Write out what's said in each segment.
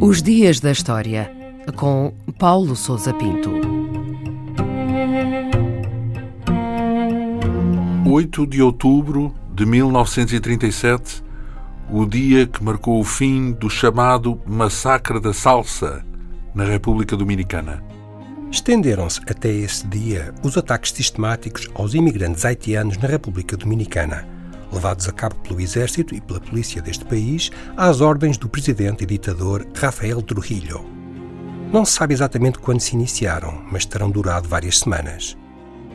Os Dias da História, com Paulo Souza Pinto. 8 de outubro de 1937, o dia que marcou o fim do chamado Massacre da Salsa na República Dominicana. Estenderam-se até esse dia os ataques sistemáticos aos imigrantes haitianos na República Dominicana, levados a cabo pelo exército e pela polícia deste país às ordens do presidente e ditador Rafael Trujillo. Não se sabe exatamente quando se iniciaram, mas terão durado várias semanas.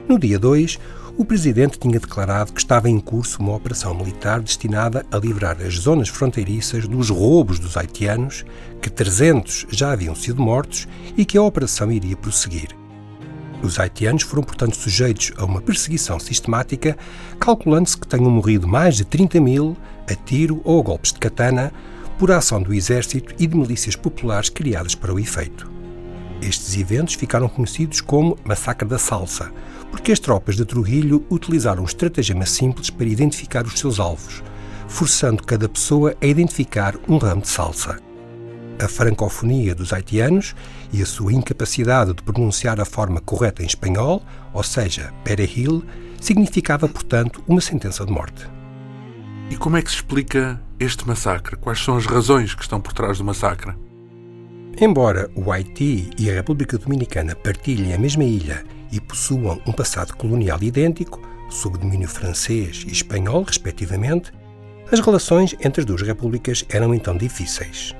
No dia 2, o presidente tinha declarado que estava em curso uma operação militar destinada a livrar as zonas fronteiriças dos roubos dos haitianos, que 300 já haviam sido mortos e que a operação iria prosseguir. Os haitianos foram, portanto, sujeitos a uma perseguição sistemática, calculando-se que tenham morrido mais de 30 mil, a tiro ou a golpes de katana, por ação do exército e de milícias populares criadas para o efeito. Estes eventos ficaram conhecidos como Massacre da Salsa, porque as tropas de Trujillo utilizaram um estratagema simples para identificar os seus alvos, forçando cada pessoa a identificar um ramo de salsa. A francofonia dos haitianos e a sua incapacidade de pronunciar a forma correta em espanhol, ou seja, perejil, significava, portanto, uma sentença de morte. E como é que se explica este massacre? Quais são as razões que estão por trás do massacre? Embora o Haiti e a República Dominicana partilhem a mesma ilha e possuam um passado colonial idêntico, sob domínio francês e espanhol, respectivamente, as relações entre as duas repúblicas eram então difíceis.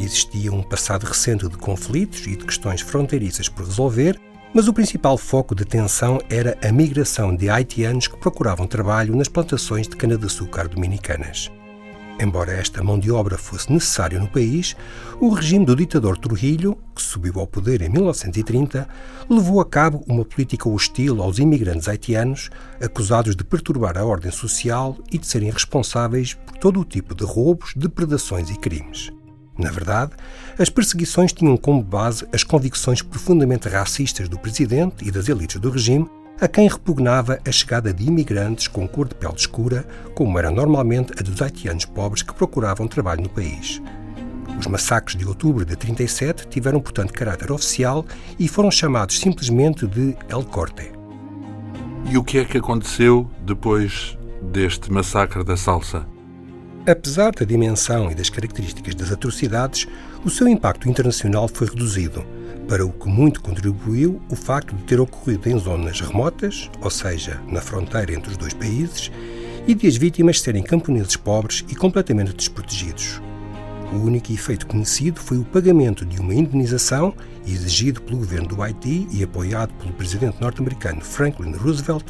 Existia um passado recente de conflitos e de questões fronteiriças por resolver, mas o principal foco de tensão era a migração de haitianos que procuravam trabalho nas plantações de cana-de-açúcar dominicanas. Embora esta mão de obra fosse necessária no país, o regime do ditador Trujillo, que subiu ao poder em 1930, levou a cabo uma política hostil aos imigrantes haitianos, acusados de perturbar a ordem social e de serem responsáveis por todo o tipo de roubos, depredações e crimes. Na verdade, as perseguições tinham como base as convicções profundamente racistas do presidente e das elites do regime a quem repugnava a chegada de imigrantes com cor de pele escura, como era normalmente a dos haitianos pobres que procuravam trabalho no país. Os massacres de outubro de 37 tiveram, portanto, caráter oficial e foram chamados simplesmente de El Corte. E o que é que aconteceu depois deste massacre da salsa? Apesar da dimensão e das características das atrocidades, o seu impacto internacional foi reduzido para o que muito contribuiu o facto de ter ocorrido em zonas remotas, ou seja, na fronteira entre os dois países, e de as vítimas serem camponeses pobres e completamente desprotegidos. O único efeito conhecido foi o pagamento de uma indenização exigido pelo governo do Haiti e apoiado pelo presidente norte-americano Franklin Roosevelt,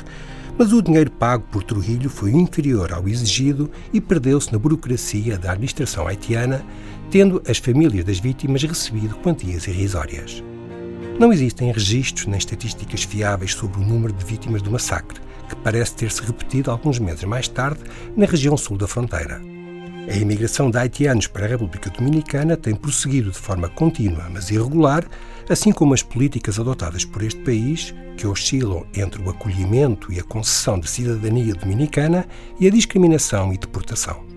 mas o dinheiro pago por Trujillo foi inferior ao exigido e perdeu-se na burocracia da administração haitiana, tendo as famílias das vítimas recebido quantias irrisórias. Não existem registros nem estatísticas fiáveis sobre o número de vítimas do massacre, que parece ter-se repetido alguns meses mais tarde na região sul da fronteira. A imigração de haitianos para a República Dominicana tem prosseguido de forma contínua, mas irregular, assim como as políticas adotadas por este país, que oscilam entre o acolhimento e a concessão de cidadania dominicana e a discriminação e deportação.